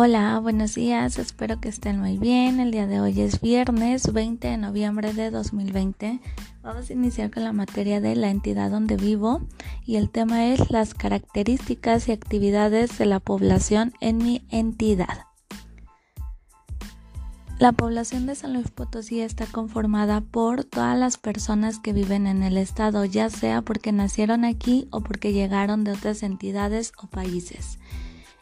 Hola, buenos días, espero que estén muy bien. El día de hoy es viernes 20 de noviembre de 2020. Vamos a iniciar con la materia de la entidad donde vivo y el tema es las características y actividades de la población en mi entidad. La población de San Luis Potosí está conformada por todas las personas que viven en el estado, ya sea porque nacieron aquí o porque llegaron de otras entidades o países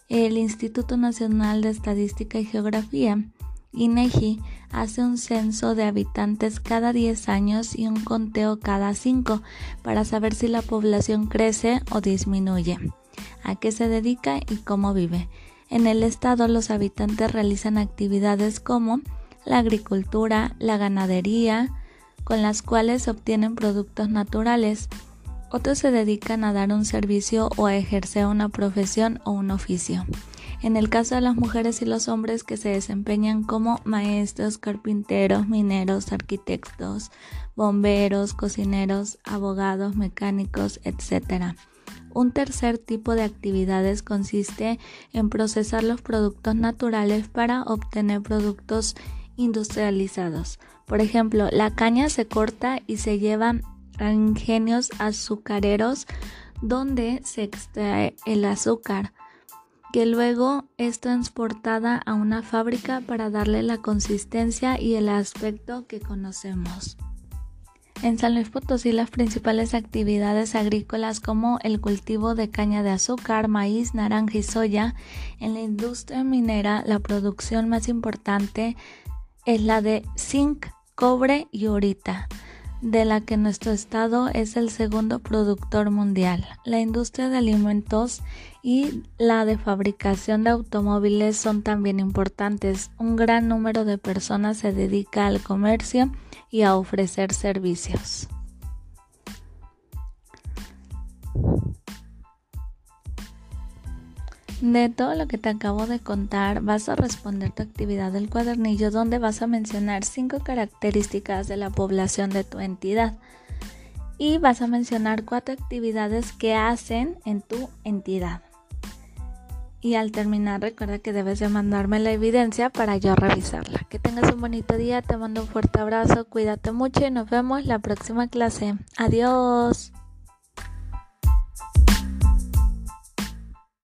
el Instituto Nacional de Estadística y Geografía, INEGI, hace un censo de habitantes cada 10 años y un conteo cada 5 para saber si la población crece o disminuye, a qué se dedica y cómo vive. En el estado los habitantes realizan actividades como la agricultura, la ganadería, con las cuales obtienen productos naturales, otros se dedican a dar un servicio o a ejercer una profesión o un oficio. En el caso de las mujeres y los hombres que se desempeñan como maestros, carpinteros, mineros, arquitectos, bomberos, cocineros, abogados, mecánicos, etc. Un tercer tipo de actividades consiste en procesar los productos naturales para obtener productos industrializados. Por ejemplo, la caña se corta y se lleva ingenios azucareros donde se extrae el azúcar, que luego es transportada a una fábrica para darle la consistencia y el aspecto que conocemos. En San Luis Potosí las principales actividades agrícolas como el cultivo de caña de azúcar, maíz, naranja y soya. En la industria minera la producción más importante es la de zinc, cobre y orita de la que nuestro estado es el segundo productor mundial. La industria de alimentos y la de fabricación de automóviles son también importantes. Un gran número de personas se dedica al comercio y a ofrecer servicios. De todo lo que te acabo de contar, vas a responder tu actividad del cuadernillo donde vas a mencionar cinco características de la población de tu entidad y vas a mencionar cuatro actividades que hacen en tu entidad. Y al terminar recuerda que debes de mandarme la evidencia para yo revisarla. Que tengas un bonito día, te mando un fuerte abrazo, cuídate mucho y nos vemos la próxima clase. Adiós.